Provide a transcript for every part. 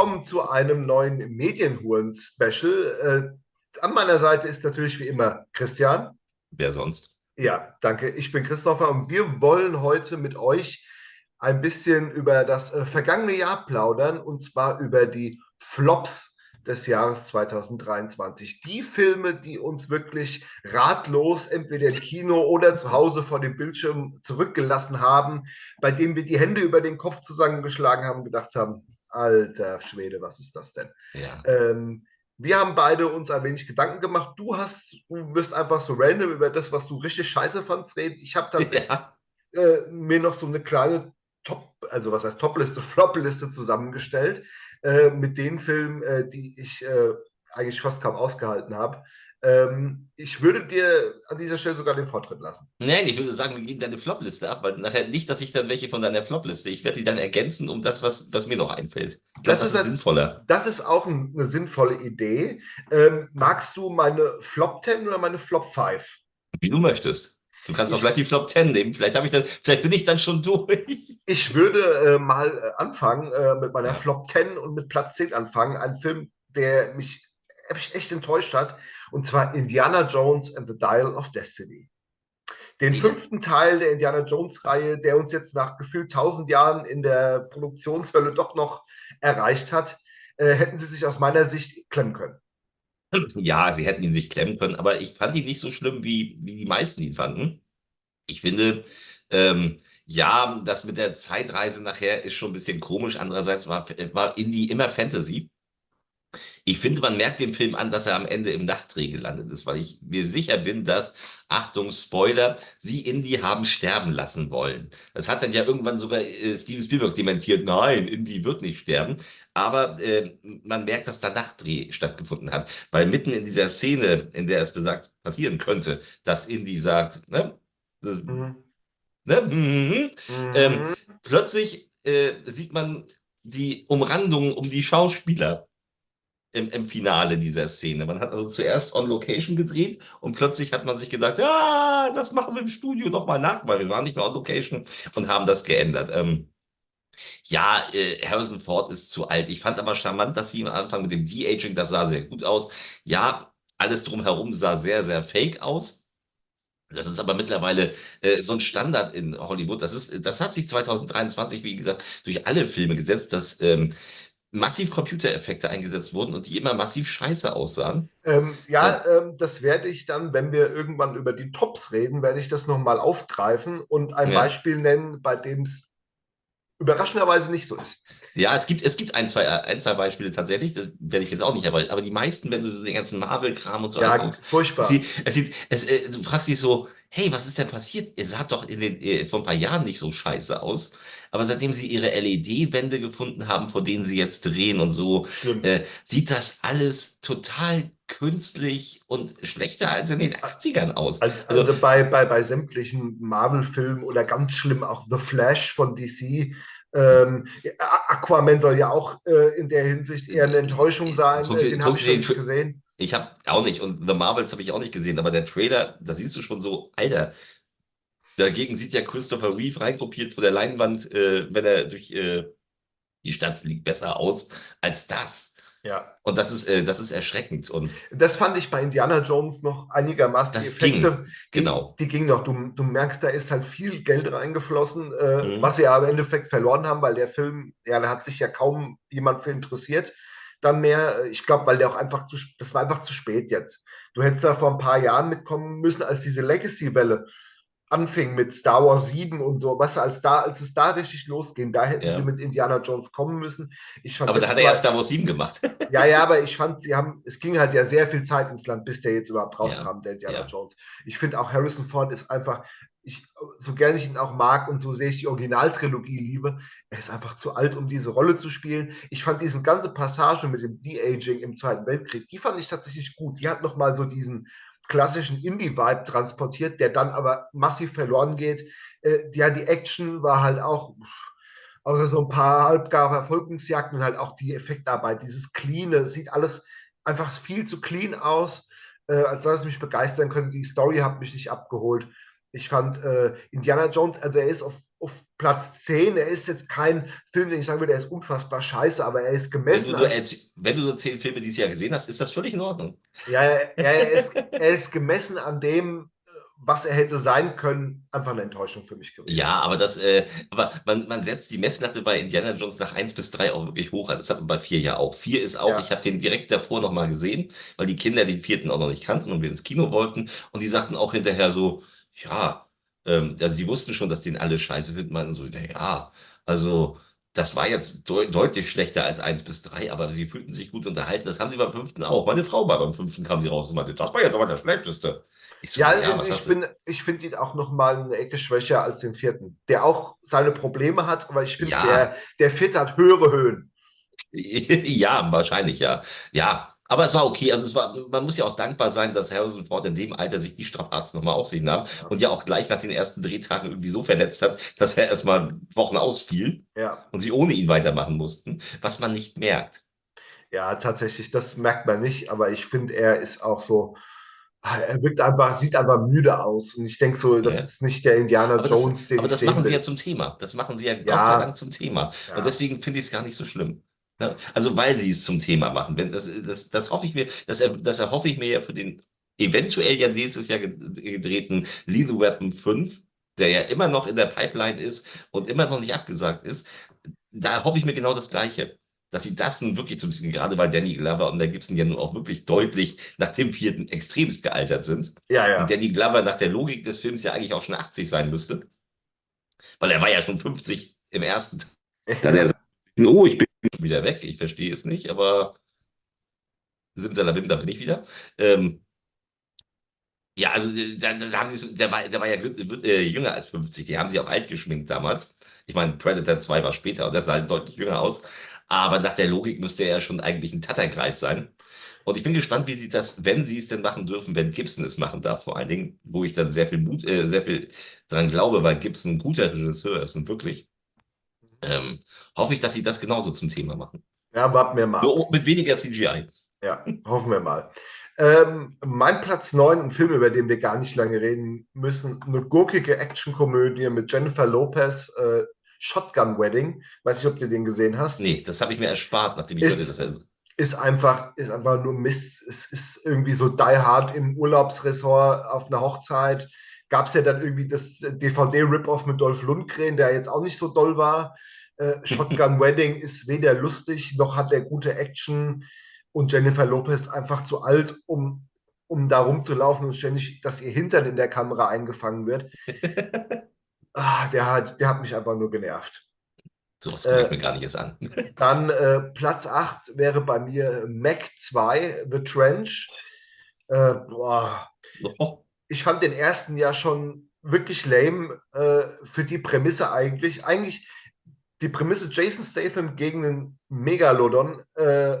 willkommen zu einem neuen Medienhuren-Special. Äh, an meiner Seite ist natürlich wie immer Christian. Wer sonst? Ja, danke. Ich bin Christopher und wir wollen heute mit euch ein bisschen über das äh, vergangene Jahr plaudern und zwar über die Flops des Jahres 2023. Die Filme, die uns wirklich ratlos entweder im Kino oder zu Hause vor dem Bildschirm zurückgelassen haben, bei denen wir die Hände über den Kopf zusammengeschlagen haben und gedacht haben, alter Schwede, was ist das denn? Ja. Ähm, wir haben beide uns ein wenig Gedanken gemacht. Du hast, du wirst einfach so random über das, was du richtig scheiße fandst, reden. Ich habe tatsächlich ja. äh, mir noch so eine kleine Top, also was heißt Top-Liste, Flop-Liste zusammengestellt äh, mit den Filmen, äh, die ich äh, eigentlich fast kaum ausgehalten habe. Ähm, ich würde dir an dieser Stelle sogar den Vortritt lassen. Nein, ich würde sagen, wir geben deine Flop-Liste ab, weil nachher nicht, dass ich dann welche von deiner Flop-Liste, ich werde die dann ergänzen um das, was, was mir noch einfällt. Ich glaube, das, das, ist, sinnvoller. Das ist auch eine sinnvolle Idee. Ähm, magst du meine Flop 10 oder meine Flop 5? Wie du möchtest. Du kannst ich, auch gleich die Flop 10 nehmen. Vielleicht, ich dann, vielleicht bin ich dann schon durch. Ich würde äh, mal äh, anfangen äh, mit meiner Flop 10 und mit Platz 10 anfangen. Ein Film, der mich echt enttäuscht hat. Und zwar Indiana Jones and the Dial of Destiny. Den fünften Teil der Indiana Jones-Reihe, der uns jetzt nach gefühlt 1000 Jahren in der Produktionshölle doch noch erreicht hat, äh, hätten sie sich aus meiner Sicht klemmen können. Ja, sie hätten ihn sich klemmen können, aber ich fand ihn nicht so schlimm, wie, wie die meisten ihn fanden. Ich finde, ähm, ja, das mit der Zeitreise nachher ist schon ein bisschen komisch. Andererseits war, war Indie immer Fantasy. Ich finde, man merkt dem Film an, dass er am Ende im Nachtdreh gelandet ist, weil ich mir sicher bin, dass, Achtung, Spoiler, sie Indy haben sterben lassen wollen. Das hat dann ja irgendwann sogar äh, Steven Spielberg dementiert, nein, Indy wird nicht sterben. Aber äh, man merkt, dass da Nachtdreh stattgefunden hat, weil mitten in dieser Szene, in der es besagt passieren könnte, dass Indy sagt, ne, mhm. ne, mhm, mhm. Ähm, plötzlich äh, sieht man die Umrandung um die Schauspieler im, im Finale dieser Szene. Man hat also zuerst on Location gedreht und plötzlich hat man sich gedacht, ja, das machen wir im Studio nochmal nach, weil wir waren nicht mehr on Location und haben das geändert. Ähm, ja, äh, Harrison Ford ist zu alt. Ich fand aber charmant, dass sie am Anfang mit dem De-Aging, das sah sehr gut aus. Ja, alles drumherum sah sehr, sehr fake aus. Das ist aber mittlerweile äh, so ein Standard in Hollywood. Das, ist, das hat sich 2023, wie gesagt, durch alle Filme gesetzt, dass ähm, massiv Computereffekte eingesetzt wurden und die immer massiv scheiße aussahen. Ähm, ja, ja. Ähm, das werde ich dann, wenn wir irgendwann über die Tops reden, werde ich das nochmal aufgreifen und ein ja. Beispiel nennen, bei dem es überraschenderweise nicht so ist. Ja, es gibt, es gibt ein, zwei, ein, zwei Beispiele tatsächlich, das werde ich jetzt auch nicht erwarten, aber die meisten, wenn du den ganzen Marvel-Kram und so ja, anguckst, furchtbar. Es es sieht, es, äh, du fragst dich so, hey, was ist denn passiert? Ihr sah doch in den, äh, vor ein paar Jahren nicht so scheiße aus, aber seitdem sie ihre LED-Wände gefunden haben, vor denen sie jetzt drehen und so, äh, sieht das alles total künstlich und schlechter als in den 80ern aus. Also, also, also bei, bei, bei sämtlichen Marvel-Filmen oder ganz schlimm auch The Flash von DC. Ähm, Aquaman soll ja auch äh, in der Hinsicht eher eine Enttäuschung sein. Guck, den habe ich nicht gesehen. Ich habe auch nicht und The Marvels habe ich auch nicht gesehen, aber der Trailer, da siehst du schon so, Alter. Dagegen sieht ja Christopher Reeve reinkopiert von der Leinwand, äh, wenn er durch äh, die Stadt fliegt, besser aus als das. Ja. Und das ist, äh, das ist erschreckend. Und das fand ich bei Indiana Jones noch einigermaßen. Das die Effekte, ging, genau. Die, die ging noch. Du, du merkst, da ist halt viel Geld reingeflossen, äh, mhm. was sie ja im Endeffekt verloren haben, weil der Film, ja, da hat sich ja kaum jemand für interessiert. Dann mehr, ich glaube, weil der auch einfach zu, das war einfach zu spät jetzt. Du hättest da vor ein paar Jahren mitkommen müssen, als diese Legacy-Welle anfing mit Star Wars 7 und so, was als da, als es da richtig losging, da hätten ja. sie mit Indiana Jones kommen müssen. aber da hat er ja Star Wars 7 gemacht. ja, ja, aber ich fand, sie haben, es ging halt ja sehr viel Zeit ins Land, bis der jetzt überhaupt rauskam, ja. der Indiana ja. Jones. Ich finde auch Harrison Ford ist einfach, ich, so gerne ich ihn auch mag und so sehr ich die Originaltrilogie liebe, er ist einfach zu alt, um diese Rolle zu spielen. Ich fand diese ganze Passage mit dem De-Aging im Zweiten Weltkrieg, die fand ich tatsächlich gut. Die hat nochmal so diesen klassischen Indie-Vibe transportiert, der dann aber massiv verloren geht. Äh, ja, die Action war halt auch, außer so ein paar halbgare Verfolgungsjagden und halt auch die Effektarbeit, dieses Clean, sieht alles einfach viel zu clean aus, äh, als dass es mich begeistern könnte. Die Story hat mich nicht abgeholt. Ich fand äh, Indiana Jones, also er ist auf, auf Platz 10. Er ist jetzt kein Film, den ich sagen würde, er ist unfassbar scheiße, aber er ist gemessen. Wenn du, nur, wenn du nur zehn Filme dieses Jahr gesehen hast, ist das völlig in Ordnung. Ja, er, er, ist, er ist gemessen an dem, was er hätte sein können, einfach eine Enttäuschung für mich gewesen. Ja, aber das, äh, aber man, man setzt die Messlatte bei Indiana Jones nach 1 bis 3 auch wirklich hoch. Das hat man bei 4 ja auch. 4 ist auch, ja. ich habe den direkt davor nochmal gesehen, weil die Kinder den vierten auch noch nicht kannten und wir ins Kino wollten. Und die sagten auch hinterher so, ja, ähm, also die wussten schon, dass den alle scheiße finden. Man so, ja, also das war jetzt de deutlich schlechter als 1 bis 3, aber sie fühlten sich gut unterhalten. Das haben sie beim fünften auch. Meine Frau war beim fünften, kam sie raus und meinte, das war jetzt aber der schlechteste. Ich so, ja, ja ich, bin, ich finde ihn auch noch mal eine Ecke schwächer als den vierten, der auch seine Probleme hat, aber ich finde, ja. der, der vierte hat höhere Höhen. ja, wahrscheinlich, ja. Ja, aber es war okay. Also es war, man muss ja auch dankbar sein, dass Harrison Ford in dem Alter sich die Strapazen nochmal auf sich nahm und ja auch gleich nach den ersten Drehtagen irgendwie so verletzt hat, dass er erstmal Wochen ausfiel ja. und sie ohne ihn weitermachen mussten, was man nicht merkt. Ja, tatsächlich, das merkt man nicht, aber ich finde, er ist auch so, er wirkt einfach, sieht einfach müde aus. Und ich denke so, das ja. ist nicht der Indiana aber Jones, das, den Aber das machen sie ja zum Thema. Das machen sie ja, ja. Gott sei Dank zum Thema. Ja. Und deswegen finde ich es gar nicht so schlimm. Also, weil sie es zum Thema machen. Wenn das, das, das hoffe ich mir, das, das erhoffe ich mir ja für den eventuell ja nächstes Jahr gedrehten Lethal Weapon 5, der ja immer noch in der Pipeline ist und immer noch nicht abgesagt ist. Da hoffe ich mir genau das Gleiche dass sie das nun wirklich zum gerade weil Danny Glover und der Gibson ja nun auch wirklich deutlich nach dem vierten extremst gealtert sind. Ja, ja. Und Danny Glover nach der Logik des Films ja eigentlich auch schon 80 sein müsste. Weil er war ja schon 50 im ersten. Dann er, oh, ich bin wieder weg, ich verstehe es nicht, aber Simsalabim, da bin ich wieder. Ähm, ja, also da, da haben sie der war, der war ja äh, jünger als 50, die haben sie auch alt geschminkt damals. Ich meine, Predator 2 war später und der sah halt deutlich jünger aus. Aber nach der Logik müsste er ja schon eigentlich ein Tatterkreis sein. Und ich bin gespannt, wie sie das, wenn sie es denn machen dürfen, wenn Gibson es machen darf, vor allen Dingen, wo ich dann sehr viel Mut, äh, sehr viel dran glaube, weil Gibson ein guter Regisseur ist und wirklich. Ähm, hoffe ich, dass sie das genauso zum Thema machen. Ja, warten wir mal. Nur mit weniger CGI. Ja, hoffen wir mal. Ähm, mein Platz 9, ein Film, über den wir gar nicht lange reden müssen, eine gurkige Actionkomödie mit Jennifer Lopez, äh, Shotgun Wedding. Weiß nicht, ob du den gesehen hast. Nee, das habe ich mir erspart, nachdem ich ist, hörte, das ist einfach, ist einfach nur Mist. Es ist irgendwie so Die Hard im Urlaubsressort auf einer Hochzeit. Gab es ja dann irgendwie das DVD-Rip-Off mit Dolph Lundgren, der jetzt auch nicht so doll war. Äh, Shotgun Wedding ist weder lustig, noch hat er gute Action. Und Jennifer Lopez einfach zu alt, um, um da rumzulaufen und ständig, dass ihr Hintern in der Kamera eingefangen wird. ah, der, hat, der hat mich einfach nur genervt. So was äh, mir gar nicht erst an. Dann äh, Platz 8 wäre bei mir Mac 2, The Trench. Äh, boah. Oh. Ich fand den ersten ja schon wirklich lame äh, für die Prämisse eigentlich. Eigentlich die Prämisse Jason Statham gegen einen Megalodon äh,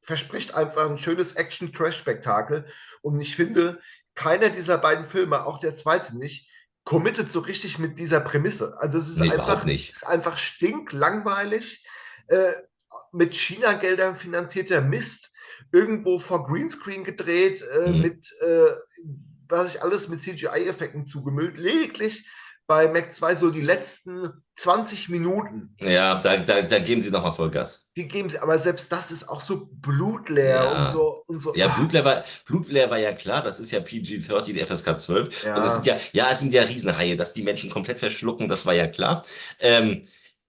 verspricht einfach ein schönes Action-Trash-Spektakel. Und ich finde, keiner dieser beiden Filme, auch der zweite nicht, committet so richtig mit dieser Prämisse. Also es ist nee, einfach, nicht. ist einfach stinklangweilig, äh, mit China-Geldern finanzierter Mist, irgendwo vor Greenscreen gedreht, äh, mhm. mit, äh, was ich alles mit CGI-Effekten zugemüllt. Lediglich bei Mac 2 so die letzten 20 Minuten. Ja, da, da, da geben sie nochmal Vollgas. Die geben sie, aber selbst das ist auch so blutleer ja. und so und so. Ja, blutleer war, blutleer war ja klar, das ist ja PG-30, die FSK 12. Ja. Und das sind ja, ja, es sind ja Riesenhaie, dass die Menschen komplett verschlucken, das war ja klar. Ähm,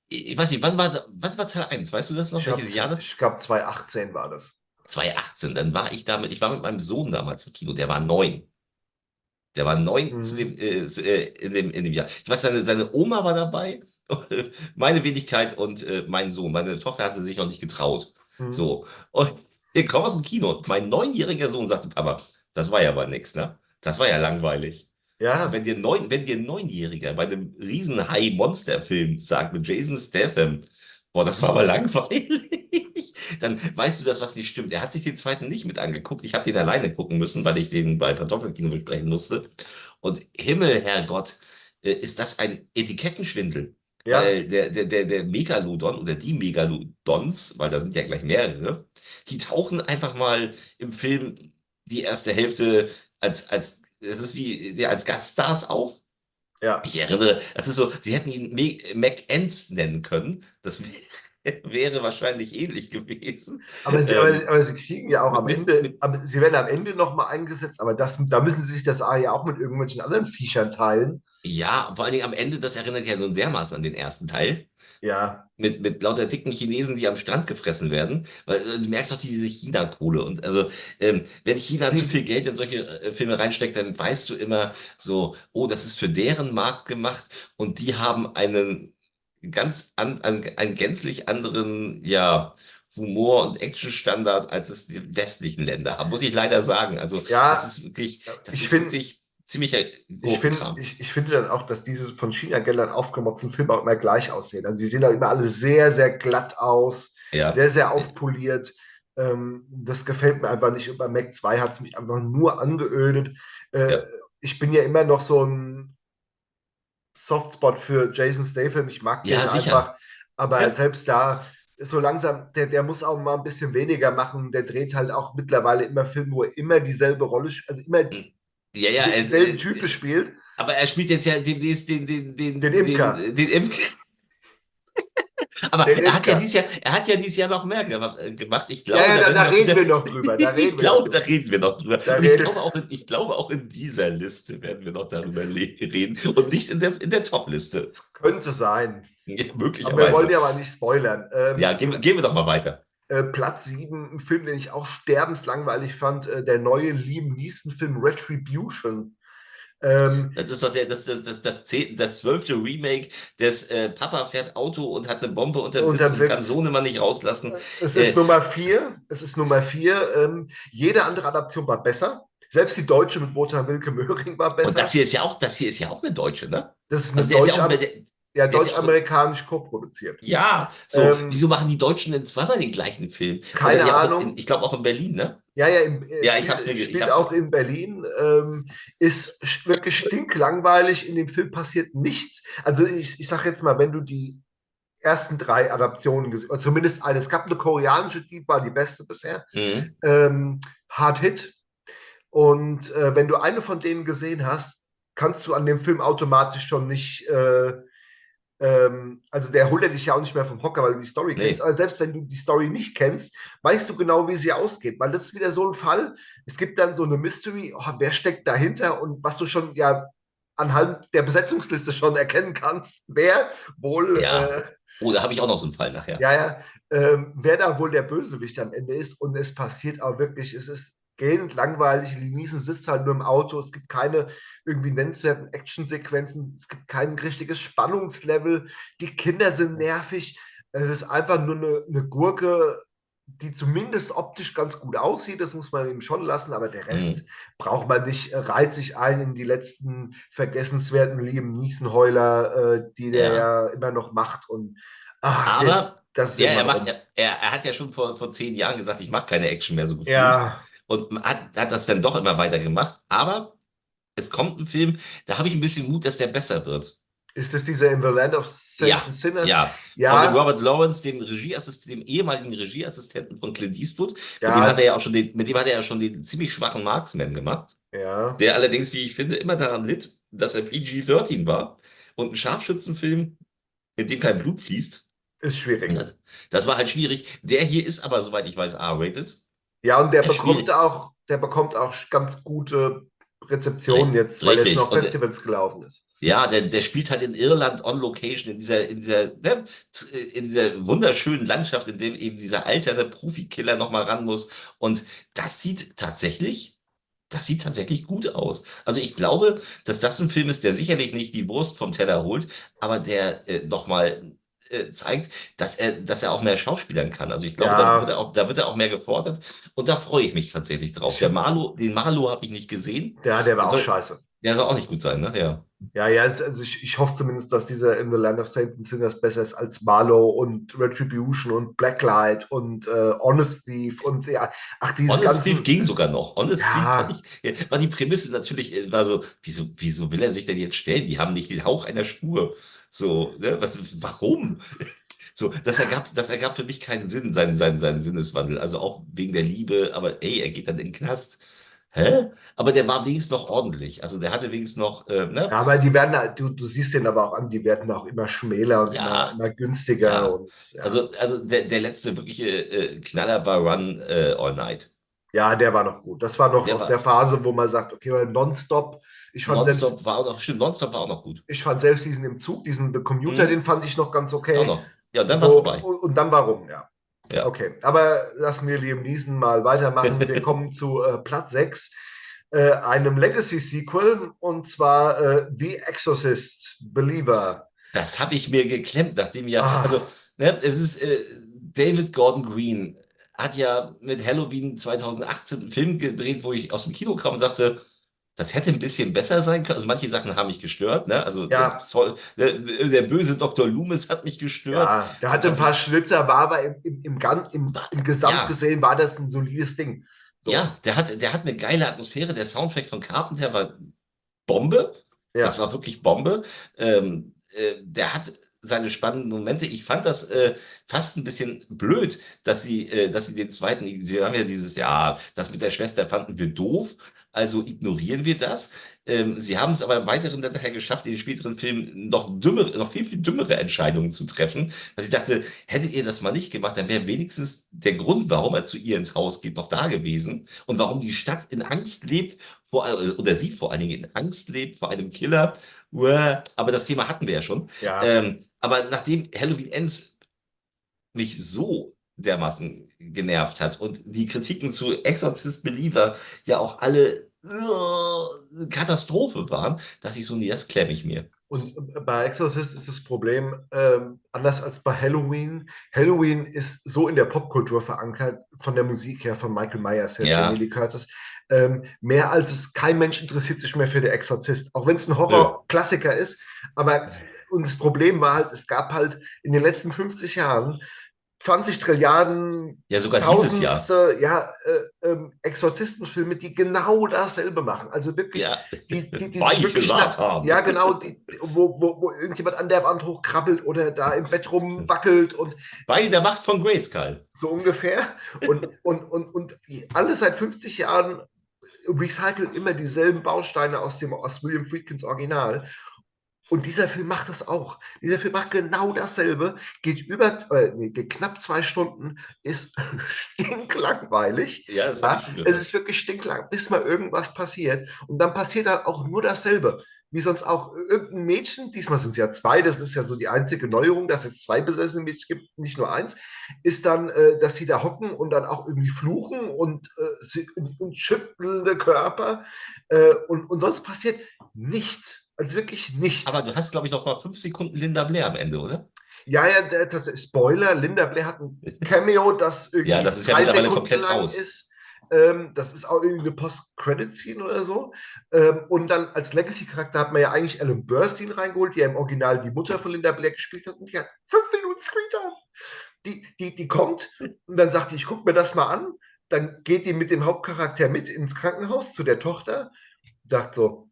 ich weiß nicht, wann war, wann war Teil 1? Weißt du das noch? Ich Welches Jahr das? Ich glaube 2018 war das. 2018, dann war ich damit, ich war mit meinem Sohn damals im Kino, der war neun. Der war neun mhm. zu dem, äh, äh, in, dem, in dem Jahr. Ich weiß, seine, seine Oma war dabei, meine Wenigkeit und äh, mein Sohn. Meine Tochter hatte sich noch nicht getraut. Mhm. So. Und ich komme aus dem Kino. Mein neunjähriger Sohn sagte, Papa, das war ja aber nichts, ne? Das war ja langweilig. Ja. Wenn dir, neun, wenn dir ein Neunjähriger bei einem riesen High-Monster-Film sagt mit Jason Statham, boah, das war aber langweilig, dann weißt du, dass was nicht stimmt. Er hat sich den zweiten nicht mit angeguckt. Ich habe den alleine gucken müssen, weil ich den bei Kartoffelkino besprechen musste. Und Himmel, Herrgott, äh, ist das ein Etikettenschwindel. Ja. Weil der, der, der, der Megalodon oder die Megalodons, weil da sind ja gleich mehrere, die tauchen einfach mal im Film die erste Hälfte als, als, das ist wie, als Gaststars auf Ja. Ich erinnere, das ist so, sie hätten ihn McEnds nennen können. Das wäre wahrscheinlich ähnlich gewesen. Aber sie, ähm, aber, aber sie kriegen ja auch am mit, Ende, mit, sie werden am Ende nochmal eingesetzt, aber das, da müssen sie sich das A ja auch mit irgendwelchen anderen Viechern teilen. Ja, vor allen Dingen am Ende, das erinnert ja nun dermaßen an den ersten Teil. Ja. Mit, mit lauter dicken Chinesen, die am Strand gefressen werden. Weil äh, du merkst doch diese China-Kohle. Und also, ähm, wenn China zu viel Geld in solche äh, Filme reinsteckt, dann weißt du immer so, oh, das ist für deren Markt gemacht und die haben einen ganz an, an, einen gänzlich anderen, ja, Humor und Actionstandard, als es die westlichen Länder haben, muss ich leider sagen. Also ja, das ist wirklich, das ist find, wirklich ziemlicher ich, find, ich, ich, finde dann auch, dass diese von China-Geldern aufgemotzten Filme auch immer gleich aussehen. Also sie sehen da immer alle sehr, sehr glatt aus, ja. sehr, sehr aufpoliert. Ähm, das gefällt mir einfach nicht. Und bei Mac 2 hat es mich einfach nur angeödet. Äh, ja. Ich bin ja immer noch so ein Softspot für Jason Statham. Ich mag ja, den sicher. einfach. Aber ja. selbst da, so langsam, der, der muss auch mal ein bisschen weniger machen. Der dreht halt auch mittlerweile immer Filme, wo er immer dieselbe Rolle, also immer hm. ja, ja, denselben äh, Typen spielt. Aber er spielt jetzt ja demnächst den, den, den, den Imker. Den, den Imker. Aber er hat, ja dieses Jahr, er hat ja dieses Jahr noch mehr gemacht. Ich glaube, ja, ja, da, da, reden wir noch drüber. Da ich glaube, da reden wir noch drüber. Ich glaube, auch in, ich glaube, auch in dieser Liste werden wir noch darüber reden und nicht in der, in der Top-Liste. Könnte sein. Ja, möglicherweise. Aber wir wollen ja aber nicht spoilern. Ähm, ja, gehen, gehen wir doch mal weiter. Äh, Platz 7, ein Film, den ich auch sterbenslangweilig fand, äh, der neue Liam Neeson-Film Retribution. Ähm, das ist doch der, das, das, das, das, das zwölfte Remake des äh, Papa fährt Auto und hat eine Bombe unter Sitz und kann Sohnemann nicht rauslassen. Es ist äh, Nummer vier. Es ist Nummer vier. Ähm, jede andere Adaption war besser. Selbst die deutsche mit Lothar Wilke Möhring war besser. Und das hier ist ja auch, das hier ist ja auch eine deutsche, ne? Das ist eine also deutsche. Ja ja, deutsch-amerikanisch co-produziert. Ja, so, ähm, wieso machen die Deutschen denn zweimal den gleichen Film? Keine ja Ahnung. In, ich glaube auch in Berlin, ne? Ja, ja, im, äh, ja ich hab's mir spielt auch in Berlin. Ähm, ist wirklich stinklangweilig. In dem Film passiert nichts. Also ich, ich sage jetzt mal, wenn du die ersten drei Adaptionen gesehen, oder zumindest eine, es gab eine koreanische, die war die beste bisher. Mhm. Ähm, Hard Hit. Und äh, wenn du eine von denen gesehen hast, kannst du an dem Film automatisch schon nicht äh, ähm, also der holt ja dich ja auch nicht mehr vom Hocker, weil du die Story nee. kennst. Aber selbst wenn du die Story nicht kennst, weißt du genau, wie sie ausgeht. Weil das ist wieder so ein Fall. Es gibt dann so eine Mystery, oh, wer steckt dahinter und was du schon ja anhand der Besetzungsliste schon erkennen kannst, wer wohl. Ja. Äh, oh, da habe ich auch noch so einen Fall nachher. Ja, ja. Ähm, wer da wohl der Bösewicht am Ende ist. Und es passiert auch wirklich, es ist gähnend langweilig. Liesen sitzt halt nur im Auto. Es gibt keine irgendwie nennenswerten Actionsequenzen. Es gibt kein richtiges Spannungslevel. Die Kinder sind nervig. Es ist einfach nur eine, eine Gurke, die zumindest optisch ganz gut aussieht. Das muss man ihm schon lassen. Aber der Rest mhm. braucht man nicht. Reiht sich ein in die letzten vergessenswerten Lieben Niesenheuler, äh, die der ja. immer noch macht. Und ach, aber der, ja, er, macht, er, er, hat ja schon vor, vor zehn Jahren gesagt, ich mache keine Action mehr so gefühlt. Ja und hat, hat das dann doch immer weiter gemacht. Aber es kommt ein Film, da habe ich ein bisschen Mut, dass der besser wird. Ist das dieser In the Land of Saints ja, and Sinners? Ja, ja. Von Robert Lawrence, dem Regieassistenten, dem ehemaligen Regieassistenten von Clint Eastwood. Ja. Mit dem hat er ja auch schon den, mit dem hat er ja schon den ziemlich schwachen Marksman gemacht. Ja. Der allerdings, wie ich finde, immer daran litt, dass er PG-13 war. Und ein Scharfschützenfilm, in dem kein Blut fließt. Ist schwierig. Das, das, war halt schwierig. Der hier ist aber, soweit ich weiß, R-rated. Ja, und der bekommt auch, der bekommt auch ganz gute Rezeptionen jetzt, weil Richtig. jetzt noch Festivals gelaufen ist. Ja, der, der spielt halt in Irland on Location, in dieser, in dieser, ne, in dieser wunderschönen Landschaft, in dem eben dieser alterne Profikiller nochmal ran muss. Und das sieht tatsächlich, das sieht tatsächlich gut aus. Also ich glaube, dass das ein Film ist, der sicherlich nicht die Wurst vom Teller holt, aber der äh, nochmal äh, zeigt, dass er, dass er auch mehr schauspielern kann. Also ich glaube, ja. da, wird er auch, da wird er auch mehr gefordert. Und da freue ich mich tatsächlich drauf. Der Marlo, den Marlo habe ich nicht gesehen. Ja, der war also, auch scheiße. Der soll auch nicht gut sein, ne? Ja. Ja, ja, also ich, ich hoffe zumindest, dass dieser In the Land of Saints and Sinners besser ist als Marlow und Retribution und Blacklight und äh, Honest Thief und ja, ach, diese Honest ganzen... Thief ging sogar noch. Honest ja. Thief ich, war die Prämisse natürlich, äh, war so, wieso, wieso will er sich denn jetzt stellen? Die haben nicht den Hauch einer Spur. So, ne? Was, warum? So, das ergab, das ergab für mich keinen Sinn, seinen, seinen, seinen Sinneswandel. Also auch wegen der Liebe, aber ey, er geht dann in den Knast. hä? Aber der war wenigstens noch ordentlich. Also der hatte wenigstens noch, äh, ne? Ja, aber die werden, du, du siehst den aber auch an, die werden auch immer schmäler und ja, immer, immer, günstiger. Ja. Und. Also, also der, der letzte wirkliche äh, Knaller war Run äh, All Night. Ja, der war noch gut. Das war noch der aus war, der Phase, wo man sagt, okay, Nonstop. Ich fand Nonstop selbst, war auch noch, stimmt, Nonstop war auch noch gut. Ich fand selbst diesen im Zug, diesen The Commuter, mhm. den fand ich noch ganz okay. Auch noch. Ja, dann so, war vorbei. Und, dann warum, ja. Ja. Okay, aber lassen wir Liam Neeson mal weitermachen. Wir kommen zu äh, Platz 6, äh, einem Legacy-Sequel, und zwar äh, The Exorcist Believer. Das habe ich mir geklemmt, nachdem ja, ah. also ne, es ist äh, David Gordon Green hat ja mit Halloween 2018 einen Film gedreht, wo ich aus dem Kino kam und sagte, das hätte ein bisschen besser sein können. Also manche Sachen haben mich gestört. Ne? Also ja. der, der, böse Dr. Loomis hat mich gestört. Ja, der hatte ein paar Schlitzer, war aber im, im, im, im, im Gesamt ja. gesehen war das ein solides Ding. So. Ja, der hat, der hat eine geile Atmosphäre. Der Soundtrack von Carpenter war Bombe. Ja. Das war wirklich Bombe. Ähm, äh, der hat seine spannenden Momente. Ich fand das äh, fast ein bisschen blöd, dass sie, äh, dass sie den zweiten, sie haben ja dieses, ja, das mit der Schwester fanden wir doof, also ignorieren wir das. Ähm, sie haben es aber im Weiteren dann nachher geschafft, in den späteren Filmen noch dümmere, noch viel, viel dümmere Entscheidungen zu treffen. Dass ich dachte, hättet ihr das mal nicht gemacht, dann wäre wenigstens der Grund, warum er zu ihr ins Haus geht, noch da gewesen und warum die Stadt in Angst lebt, vor, oder sie vor allen Dingen in Angst lebt vor einem Killer. Aber das Thema hatten wir ja schon. Ja. Ähm, aber nachdem Halloween Ends mich so dermaßen genervt hat und die Kritiken zu Exorcist Believer ja auch alle uh, Katastrophe waren, dachte ich so, nee, das klemme ich mir. Und bei Exorcist ist das Problem ähm, anders als bei Halloween. Halloween ist so in der Popkultur verankert, von der Musik her, von Michael Myers her, ja. Jamie Lee Curtis. Ähm, mehr als es kein Mensch interessiert sich mehr für den Exorzist, auch wenn es ein Horror-Klassiker ist. Aber und das Problem war halt, es gab halt in den letzten 50 Jahren 20 Trilliarden, ja sogar dieses Jahr, ja, äh, äh, Exorzistenfilme, die genau dasselbe machen. Also wirklich, ja. die, die, die wirklich nach, ja genau, die, wo, wo, wo irgendjemand an der Wand hochkrabbelt oder da im Bett rumwackelt und bei der Macht von Grayskull. So ungefähr. Und, und, und, und alle seit 50 Jahren recyceln immer dieselben Bausteine aus dem aus William Friedkins Original. Und dieser Film macht das auch. Dieser Film macht genau dasselbe, geht über, äh, nee, geht knapp zwei Stunden, ist stinklangweilig. Ja, ist ja, es ist wirklich stinklang, bis mal irgendwas passiert. Und dann passiert halt auch nur dasselbe wie sonst auch irgendein Mädchen, diesmal sind es ja zwei, das ist ja so die einzige Neuerung, dass es zwei besessene Mädchen gibt, nicht nur eins, ist dann, äh, dass sie da hocken und dann auch irgendwie fluchen und, äh, und schüttelnde Körper äh, und, und sonst passiert nichts, also wirklich nichts. Aber du hast, glaube ich, noch mal fünf Sekunden Linda Blair am Ende, oder? Ja, ja, das ist Spoiler, Linda Blair hat ein Cameo, das irgendwie ja, das ist ja mittlerweile komplett raus. ist ähm, das ist auch irgendwie eine Post-Credit-Scene oder so. Ähm, und dann als Legacy-Charakter hat man ja eigentlich Ellen Burstyn reingeholt, die ja im Original die Mutter von Linda Blair gespielt hat. Und die hat fünf Minuten Screentime. Die, die, die kommt und dann sagt die, ich gucke mir das mal an. Dann geht die mit dem Hauptcharakter mit ins Krankenhaus zu der Tochter. Sagt so,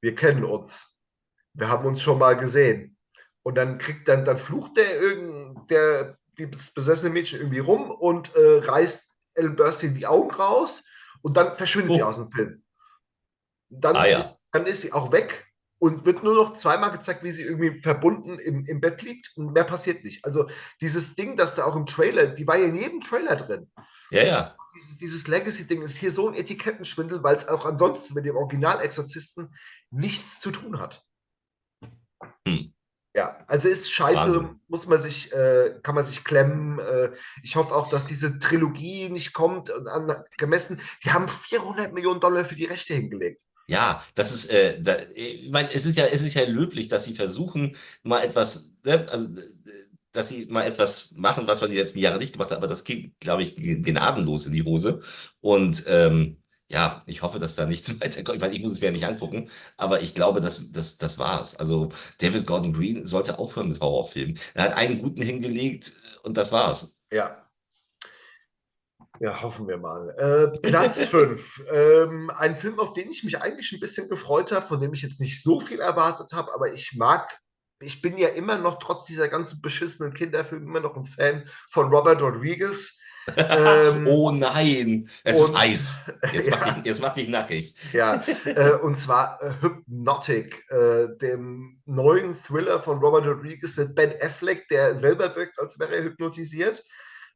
wir kennen uns. Wir haben uns schon mal gesehen. Und dann kriegt dann, dann flucht der irgend der, das besessene Mädchen irgendwie rum und äh, reißt Ellen Burstyn die Augen raus und dann verschwindet oh. sie aus dem Film. Dann, ah, ja. ist, dann ist sie auch weg und wird nur noch zweimal gezeigt, wie sie irgendwie verbunden im, im Bett liegt und mehr passiert nicht. Also dieses Ding, das da auch im Trailer, die war ja in jedem Trailer drin. Ja, ja. Dieses, dieses Legacy-Ding ist hier so ein Etikettenschwindel, weil es auch ansonsten mit dem Original-Exorzisten nichts zu tun hat. Hm. Ja, also ist scheiße, Wahnsinn. muss man sich, äh, kann man sich klemmen. Äh, ich hoffe auch, dass diese Trilogie nicht kommt an, gemessen. Die haben 400 Millionen Dollar für die Rechte hingelegt. Ja, das ist, äh, da, ich meine, es ist ja, es ist ja löblich, dass sie versuchen, mal etwas, ne, also, dass sie mal etwas machen, was man die letzten Jahre nicht gemacht hat, aber das geht, glaube ich, gnadenlos in die Hose. Und ähm, ja, ich hoffe, dass da nichts weiterkommt. Ich meine, ich muss es mir ja nicht angucken, aber ich glaube, das, das, das war's. Also David Gordon Green sollte aufhören mit Horrorfilmen. Er hat einen guten hingelegt und das war's. Ja. Ja, hoffen wir mal. Äh, Platz 5. ähm, ein Film, auf den ich mich eigentlich ein bisschen gefreut habe, von dem ich jetzt nicht so viel erwartet habe, aber ich mag, ich bin ja immer noch trotz dieser ganzen beschissenen Kinderfilme immer noch ein Fan von Robert Rodriguez ähm, oh nein, es und, ist Eis. Jetzt, ja, mach dich, jetzt mach dich nackig. Ja, äh, und zwar äh, Hypnotic, äh, dem neuen Thriller von Robert Rodriguez mit Ben Affleck, der selber wirkt, als wäre er hypnotisiert.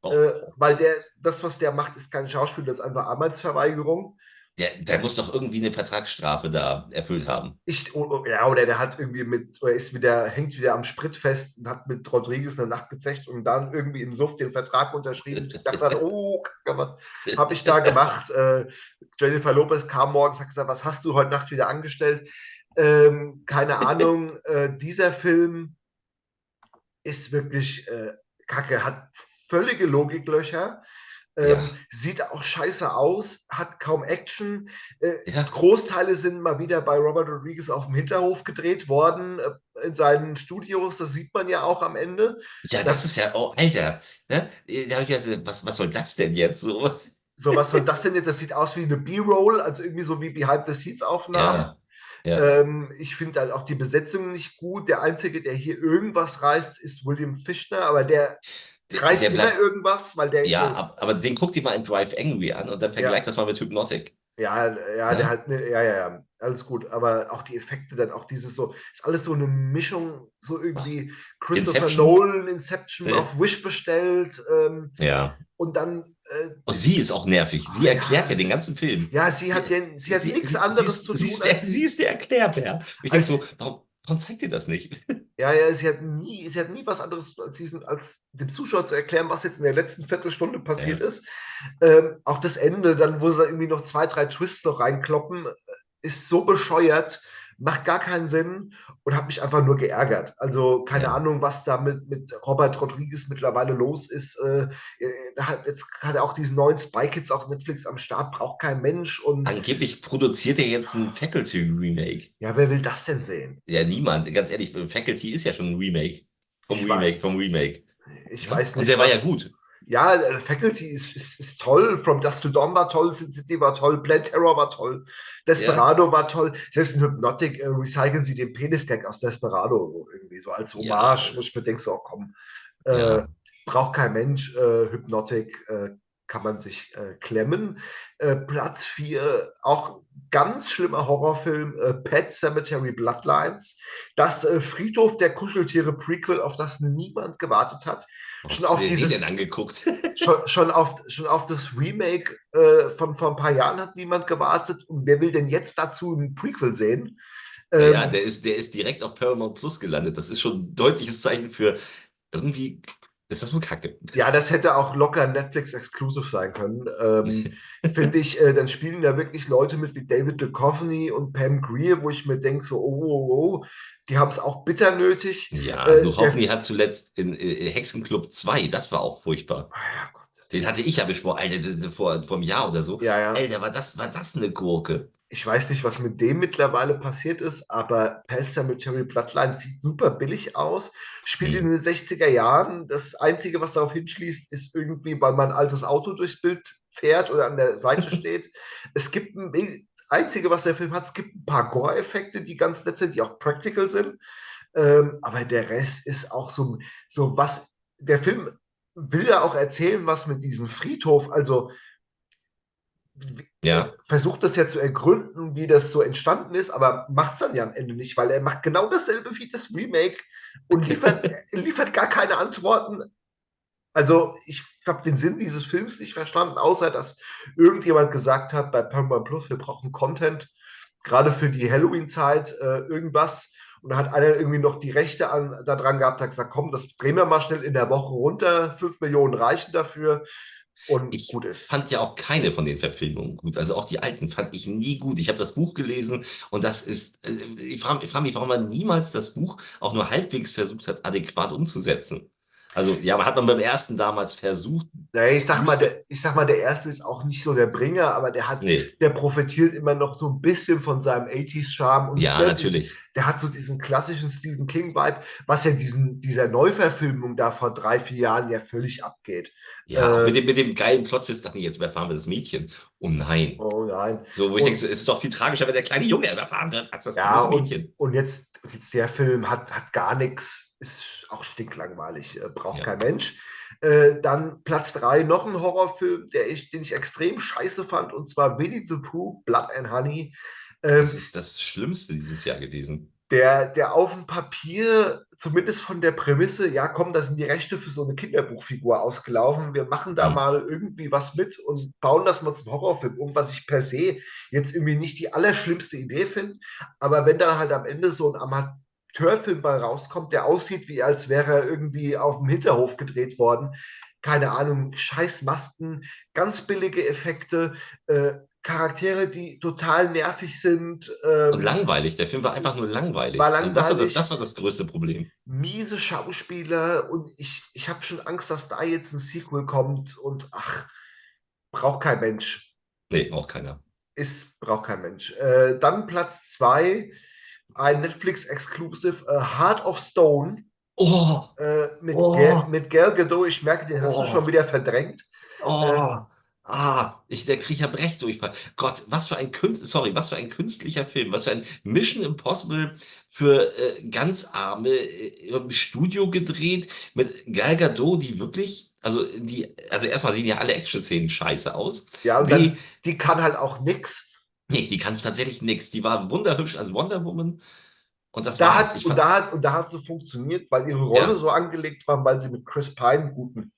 Oh. Äh, weil der, das, was der macht, ist kein Schauspiel, das ist einfach Arbeitsverweigerung. Der, der muss doch irgendwie eine Vertragsstrafe da erfüllt haben. Ich, oh, oh, ja, oder der hat irgendwie mit, oder ist wieder, hängt wieder am Sprit fest und hat mit Rodriguez eine Nacht gezecht und dann irgendwie im Suff den Vertrag unterschrieben. Ich dachte, oh, was habe ich da gemacht? Äh, Jennifer Lopez kam morgens, hat gesagt, was hast du heute Nacht wieder angestellt? Ähm, keine Ahnung, äh, dieser Film ist wirklich äh, kacke, hat völlige Logiklöcher. Ähm, ja. Sieht auch scheiße aus, hat kaum Action. Äh, ja. Großteile sind mal wieder bei Robert Rodriguez auf dem Hinterhof gedreht worden, äh, in seinen Studios. Das sieht man ja auch am Ende. Ja, das, das ist ja, oh, Alter. Ne? Da ich gesagt, was, was soll das denn jetzt? So, so was soll das denn jetzt? Das sieht aus wie eine B-Roll, also irgendwie so wie Behind the Scenes Aufnahmen. Ja. Ja. Ähm, ich finde halt auch die Besetzung nicht gut. Der Einzige, der hier irgendwas reißt, ist William Fischner, aber der reißt der bleibt, irgendwas, weil der. Ja, ab, aber den guckt dir mal in Drive Angry an und dann vergleicht ja. das mal mit Hypnotic. Ja, ja, ja, der hat, ne, ja, ja, ja, alles gut. Aber auch die Effekte dann, auch dieses so, ist alles so eine Mischung, so irgendwie Ach, Christopher Inception. Nolan, Inception ja. auf Wish bestellt. Ähm, ja. Und dann. Äh, oh, sie ist auch nervig. Sie oh, erklärt ja, ja, den ganzen Film. Ja, sie, sie hat, den, sie hat nichts anderes zu tun. Sie ist der, sie ist der Erklärbär. Ich denke so, warum, Warum zeigt ihr das nicht? Ja, ja, sie hat nie, sie hat nie was anderes als, diesen, als dem Zuschauer zu erklären, was jetzt in der letzten Viertelstunde passiert ja. ist. Ähm, auch das Ende, dann, wo sie irgendwie noch zwei, drei Twists noch reinkloppen, äh, ist so bescheuert macht gar keinen Sinn und hat mich einfach nur geärgert. Also keine ja. Ahnung, was da mit, mit Robert Rodriguez mittlerweile los ist. Äh, hat, jetzt hat er auch diesen neuen Spy Kids auf Netflix am Start, braucht kein Mensch. Und Angeblich produziert er jetzt ein Faculty-Remake. Ja, wer will das denn sehen? Ja, niemand. Ganz ehrlich, Faculty ist ja schon ein Remake. Vom ich Remake, weiß, vom Remake. Ich weiß nicht. Und der was, war ja gut ja, äh, Faculty ist, ist, ist toll, From Dust to Dawn war toll, Sin City war toll, Blade Terror war toll, Desperado ja. war toll, selbst in Hypnotic äh, recyceln sie den Penis-Gag aus Desperado so irgendwie so als Hommage, ja. wo ich mir denke, so, oh, komm, äh, braucht kein Mensch, äh, Hypnotic äh, kann man sich äh, klemmen. Platz 4, auch ganz schlimmer Horrorfilm, Pet Cemetery Bloodlines, das Friedhof der Kuscheltiere Prequel, auf das niemand gewartet hat schon auf dieses, denn angeguckt? schon, schon, auf, schon auf das Remake äh, von vor ein paar Jahren hat niemand gewartet. Und wer will denn jetzt dazu ein Prequel sehen? Ähm, ja, der ist, der ist direkt auf Paramount Plus gelandet. Das ist schon ein deutliches Zeichen für irgendwie ist das wohl kacke? Ja, das hätte auch locker Netflix-exclusive sein können. Ähm, Finde ich, äh, dann spielen da wirklich Leute mit wie David Duchovny und Pam Greer, wo ich mir denke, so, oh, oh, oh, die haben es auch bitter nötig. Ja, äh, Duchovny hat zuletzt in, in Hexenclub 2, das war auch furchtbar. Ah ja. Den hatte ich ja besprochen, Alter, vor, vor einem Jahr oder so. Ja, ja. Alter, war das, war das eine Gurke? Ich weiß nicht, was mit dem mittlerweile passiert ist, aber Pet Cemetery Bloodline sieht super billig aus, spielt mhm. in den 60er Jahren. Das Einzige, was darauf hinschließt, ist irgendwie, weil man ein altes Auto durchs Bild fährt oder an der Seite steht. Es gibt ein Einzige, was der Film hat, es gibt ein paar Gore-Effekte, die ganz nett sind, die auch practical sind. Ähm, aber der Rest ist auch so, so was. Der Film will ja auch erzählen, was mit diesem Friedhof, also ja. versucht das ja zu ergründen, wie das so entstanden ist, aber macht es dann ja am Ende nicht, weil er macht genau dasselbe wie das Remake und liefert, liefert gar keine Antworten. Also ich habe den Sinn dieses Films nicht verstanden, außer dass irgendjemand gesagt hat bei Paramount Plus, wir brauchen Content, gerade für die Halloween-Zeit, äh, irgendwas. Und da hat einer irgendwie noch die Rechte an, daran gehabt, hat gesagt, komm, das drehen wir mal schnell in der Woche runter, 5 Millionen reichen dafür. Und ich gut ist. fand ja auch keine von den Verfilmungen gut. Also auch die alten fand ich nie gut. Ich habe das Buch gelesen und das ist, äh, ich frage frag mich, warum man niemals das Buch auch nur halbwegs versucht hat, adäquat umzusetzen. Also, ja, hat man beim ersten damals versucht. Naja, ich sag mal, der, ich sag mal, der erste ist auch nicht so der Bringer, aber der hat, nee. der profitiert immer noch so ein bisschen von seinem 80s-Charme. Ja, der, natürlich. Der hat so diesen klassischen Stephen King-Vibe, was ja diesen, dieser Neuverfilmung da vor drei, vier Jahren ja völlig abgeht. Ja, äh, mit, dem, mit dem geilen Plotwist dachte ich, jetzt überfahren wir das Mädchen. Oh nein. Oh nein. So, wo ich denke, es ist doch viel tragischer, wenn der kleine Junge überfahren wird, als das ja, Mädchen. Und, und jetzt, jetzt der Film hat, hat gar nichts ist auch stinklangweilig, äh, braucht ja. kein Mensch. Äh, dann Platz 3 noch ein Horrorfilm, der ich, den ich extrem scheiße fand, und zwar Winnie the Pooh, Blood and Honey. Ähm, das ist das Schlimmste dieses Jahr gewesen. Der, der auf dem Papier, zumindest von der Prämisse, ja komm, da sind die Rechte für so eine Kinderbuchfigur ausgelaufen, wir machen da mhm. mal irgendwie was mit und bauen das mal zum Horrorfilm um, was ich per se jetzt irgendwie nicht die allerschlimmste Idee finde. Aber wenn dann halt am Ende so ein Amateurfilm bei rauskommt, der aussieht, wie als wäre er irgendwie auf dem Hinterhof gedreht worden, keine Ahnung, scheiß Masken, ganz billige Effekte, äh, Charaktere, die total nervig sind. Ähm, und langweilig. Der Film war einfach nur langweilig. War langweilig. Also das, war das, das, war das, größte Problem. Miese Schauspieler und ich, ich habe schon Angst, dass da jetzt ein Sequel kommt und ach, braucht kein Mensch. Nee, braucht keiner. Ist, braucht kein Mensch. Äh, dann Platz zwei, ein Netflix-Exclusive, uh, Heart of Stone. Oh. Äh, mit, oh. Gal, mit Gal Gadot, ich merke, den hast oh. du schon wieder verdrängt. Oh. Äh, Ah, ich, der kriege ja Brechdurchfall. Gott, was für ein Künstler, sorry, was für ein künstlicher Film, was für ein Mission Impossible für äh, ganz arme äh, im Studio gedreht mit Gal Gadot, die wirklich, also die, also erstmal sehen ja alle Action-Szenen scheiße aus. Ja, und dann, die kann halt auch nix. Nee, die kann tatsächlich nix. Die war wunderhübsch als Wonder Woman. Und das da war's. Hat, und, da hat, und da hat sie funktioniert, weil ihre Rolle ja. so angelegt war, weil sie mit Chris Pine einen guten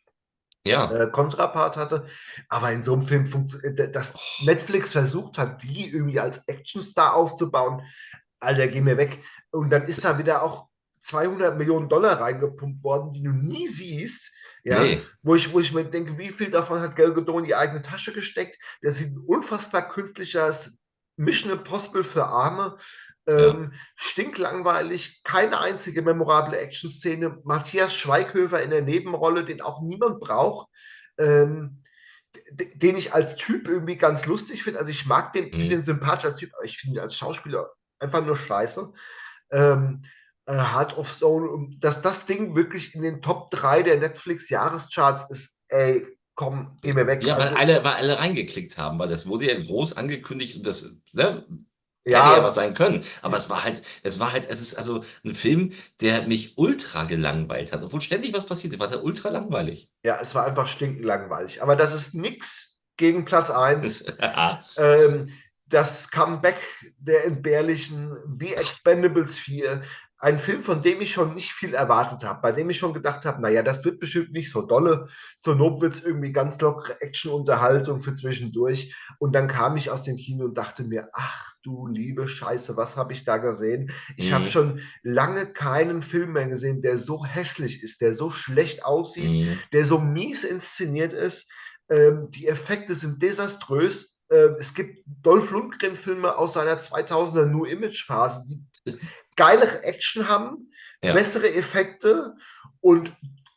ja. äh, Kontrapart hatte. Aber in so einem Film funktioniert, äh, dass oh. Netflix versucht hat, die irgendwie als Actionstar aufzubauen, Alter, geh mir weg. Und dann ist da wieder auch 200 Millionen Dollar reingepumpt worden, die du nie siehst. Ja, nee. wo, ich, wo ich mir denke, wie viel davon hat Gal Gadot in die eigene Tasche gesteckt? Das sieht ein unfassbar künstliches Mission Impossible für Arme. Ähm, ja. Stinklangweilig, keine einzige memorable Action-Szene. Matthias Schweighöfer in der Nebenrolle, den auch niemand braucht. Ähm, den ich als Typ irgendwie ganz lustig finde. Also ich mag den, mhm. den sympathisch als Typ, aber ich finde ihn als Schauspieler einfach nur scheiße. Ähm, äh, Heart of Stone, dass das Ding wirklich in den Top 3 der Netflix-Jahrescharts ist, ey, komm, geh mir weg. Ja, weil, also, alle, weil alle reingeklickt haben, weil das wurde ja groß angekündigt und das, ne, ja. Hätte ja was sein können. Aber es war halt, es war halt, es ist also ein Film, der mich ultra gelangweilt hat. Obwohl ständig was passiert, war der ultra langweilig. Ja, es war einfach stinkend langweilig. Aber das ist nichts gegen Platz 1. ähm, das Comeback der entbehrlichen The Expendables 4 ein Film, von dem ich schon nicht viel erwartet habe, bei dem ich schon gedacht habe, naja, das wird bestimmt nicht so dolle. Not wird es irgendwie ganz lockere Action-Unterhaltung für zwischendurch. Und dann kam ich aus dem Kino und dachte mir, ach du liebe Scheiße, was habe ich da gesehen? Ich mhm. habe schon lange keinen Film mehr gesehen, der so hässlich ist, der so schlecht aussieht, mhm. der so mies inszeniert ist. Ähm, die Effekte sind desaströs. Ähm, es gibt Dolph Lundgren-Filme aus seiner 2000er New Image-Phase, die geilere Action haben, ja. bessere Effekte und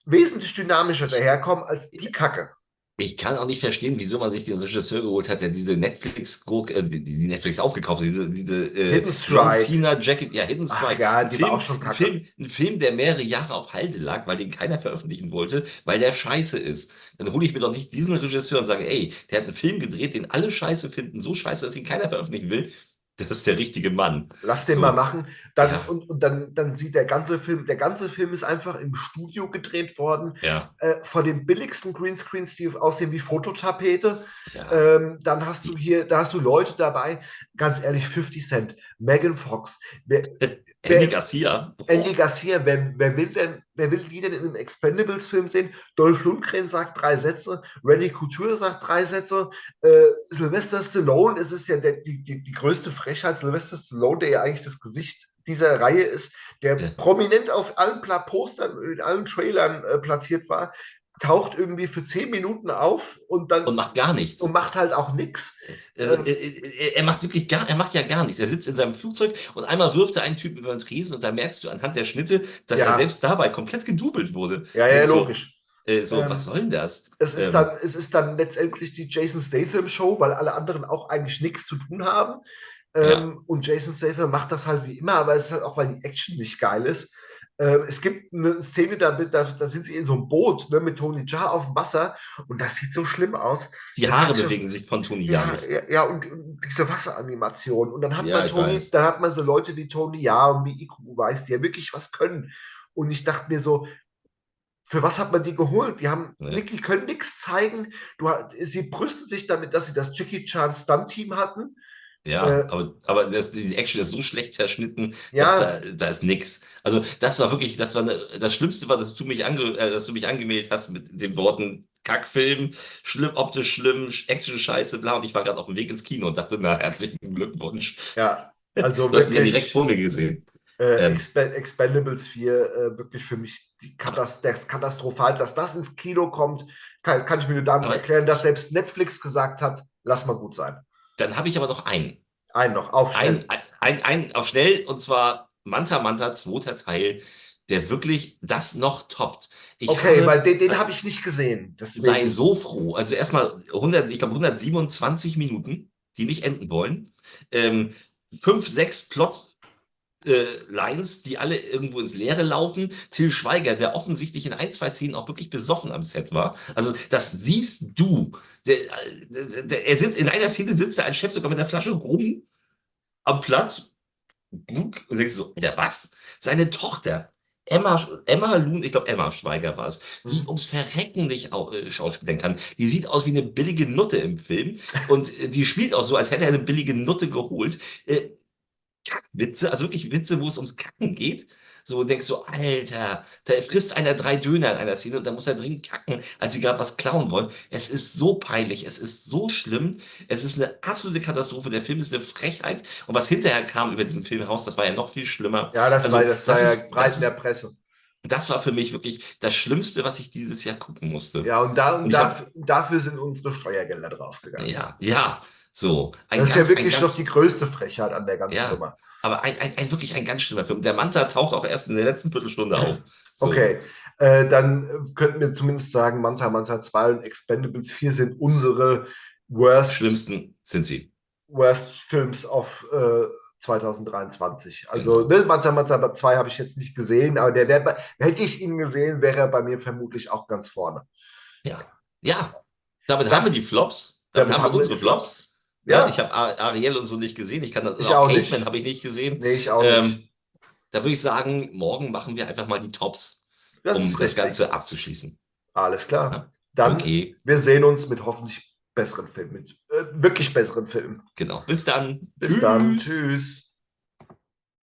wesentlich dynamischer daherkommen als die Kacke. Ich kann auch nicht verstehen, wieso man sich den Regisseur geholt hat, der diese Netflix, äh, die Netflix aufgekauft hat, diese, diese äh, John Cena Jacket, ja, Hidden Strike. Ach, ja, die Film, war auch schon kacke. Ein Film, ein Film, der mehrere Jahre auf Halde lag, weil den keiner veröffentlichen wollte, weil der scheiße ist. Dann hole ich mir doch nicht diesen Regisseur und sage, ey, der hat einen Film gedreht, den alle scheiße finden, so scheiße, dass ihn keiner veröffentlichen will das ist der richtige Mann. Lass den so. mal machen. Dann, ja. und, und dann, dann sieht der ganze Film, der ganze Film ist einfach im Studio gedreht worden. Ja. Äh, vor den billigsten Greenscreens, die aussehen wie Fototapete. Ja. Ähm, dann hast du hier, da hast du Leute dabei, ganz ehrlich, 50 Cent, Megan Fox. Wer, Andy Garcia. Oh. Andy Garcia, wer, wer, will denn, wer will die denn in einem Expendables-Film sehen? Dolph Lundgren sagt drei Sätze, Randy Couture sagt drei Sätze, äh, Sylvester Stallone, es ist ja der, die, die, die größte Frechheit, Sylvester Stallone, der ja eigentlich das Gesicht dieser Reihe ist, der ja. prominent auf allen Postern, in allen Trailern äh, platziert war, taucht irgendwie für zehn Minuten auf und dann und macht gar nichts und macht halt auch nichts. Also, ähm, er, er, macht wirklich gar, er macht ja gar nichts. Er sitzt in seinem Flugzeug und einmal wirft er einen Typen über den Tresen und da merkst du anhand der Schnitte, dass ja. er selbst dabei komplett gedubelt wurde. Ja, ja, so, logisch. Äh, so, ähm, was soll denn das? Es ist, ähm, dann, es ist dann letztendlich die Jason Statham Show, weil alle anderen auch eigentlich nichts zu tun haben. Ähm, ja. Und Jason Statham macht das halt wie immer, aber es ist halt auch, weil die Action nicht geil ist. Äh, es gibt eine Szene, da, da, da, sind sie in so einem Boot ne, mit Tony Jaa auf dem Wasser und das sieht so schlimm aus. Die Haare bewegen sich von Tony Jaa. Ja, ja, ja, und, und, diese Wasseranimation. Und dann hat ja, man Tony, dann hat man so Leute wie Tony Jaa und wie Iku weiß, die ja wirklich was können. Und ich dachte mir so, für was hat man die geholt? Die haben, Ja. Nick, die können nichts zeigen. Du, sie brüsten sich damit, dass sie das Jackie Chan Stunt-Team hatten. Ja, Äh, aber, aber das, die Action ist so schlecht verschnitten, Ja. dass da, da ist nix. Also das war wirklich, das war eine, das Schlimmste war, dass du mich ange, äh, dass du mich angemeldet hast mit den Worten Kackfilm, schlimm, optisch schlimm, Action scheiße, bla. Und ich war gerade auf dem Weg ins Kino und dachte, na, herzlichen Glückwunsch. Ja, also Du hast wirklich, direkt vor mir gesehen. äh, ähm, Expe Expendables 4, äh, wirklich für mich Katast das katastrophal, dass das ins Kino kommt, kann, kann ich mir nur damit erklären, dass selbst Netflix gesagt hat, lass mal gut sein. Dann habe ich aber noch einen. Einen noch, auf schnell. Ein, ein, ein auf schnell und zwar Manta Manta, zweiter Teil, der wirklich das noch toppt. Ich okay, habe- weil den, den habe ich nicht gesehen. Deswegen. sei so froh. Also erstmal 100, ich glaube 127 Minuten, die nicht enden wollen. Ähm, fünf, sechs Plot äh, Lines, die alle irgendwo ins Leere laufen. Till Schweiger, der offensichtlich in ein, zwei Szenen auch wirklich besoffen am Set war. Also das siehst du. Der, der, der, er sitzt in einer Szene sitzt da ein Chef sogar mit der Flasche rum am Platz. Und denkst so, der was? Seine Tochter, Emma, Emma Lun, ich glaube Emma Schweiger war es, die Mhm. ums Verrecken nicht äh, schauspielen kann. Die sieht aus wie eine billige Nutte im Film und äh, die spielt auch so, als hätte er eine billige Nutte geholt. Äh, Kackwitze, also wirklich Witze, wo es ums Kacken geht. So denkst so, Alter, da frisst einer drei Döner in einer Szene und da muss er dringend kacken, als sie gerade was klauen wollen. Es ist so peinlich, es ist so schlimm, es ist eine absolute Katastrophe. Der Film ist eine Frechheit und was hinterher kam über diesen Film raus, das war ja noch viel schlimmer. Ja, das Also, war, das war das ja ist- breit das in der Presse. Das war für mich wirklich das Schlimmste, was ich dieses Jahr gucken musste. Ja, und, da, und Und ich hab- dafür, dafür sind unsere Steuergelder draufgegangen. Ja, ja, so. Ein das ist ganz, ja wirklich noch die größte Frechheit an der ganzen Ja. Nummer. aber ein, ein, ein wirklich ein ganz schlimmer Film. Der Manta taucht auch erst in der letzten Viertelstunde auf. So. Okay, äh, dann könnten wir zumindest sagen, Manta Manta 2 und Expendables 4 sind unsere worst, Schlimmsten sind sie. worst Films of äh, 2023. Also Genau. ne, Manta Manta 2 habe ich jetzt nicht gesehen, aber der, der, hätte ich ihn gesehen, wäre er bei mir vermutlich auch ganz vorne. Ja. Ja. Damit Das- haben wir die Flops. Damit, haben wir unsere die Flops. Ja, ich habe Ariel und so nicht gesehen. Ich kann Ich auch nicht. Caveman habe ich nicht gesehen. nee, ich auch nicht. Ähm, da würde ich sagen, morgen machen wir einfach mal die Tops, Das um das. Ganze abzuschließen. Alles klar. Ja. Dann, Okay, wir sehen uns mit hoffentlich besseren Filmen, mit äh, wirklich besseren Filmen. genau. Bis dann. Bis dann. Tschüss.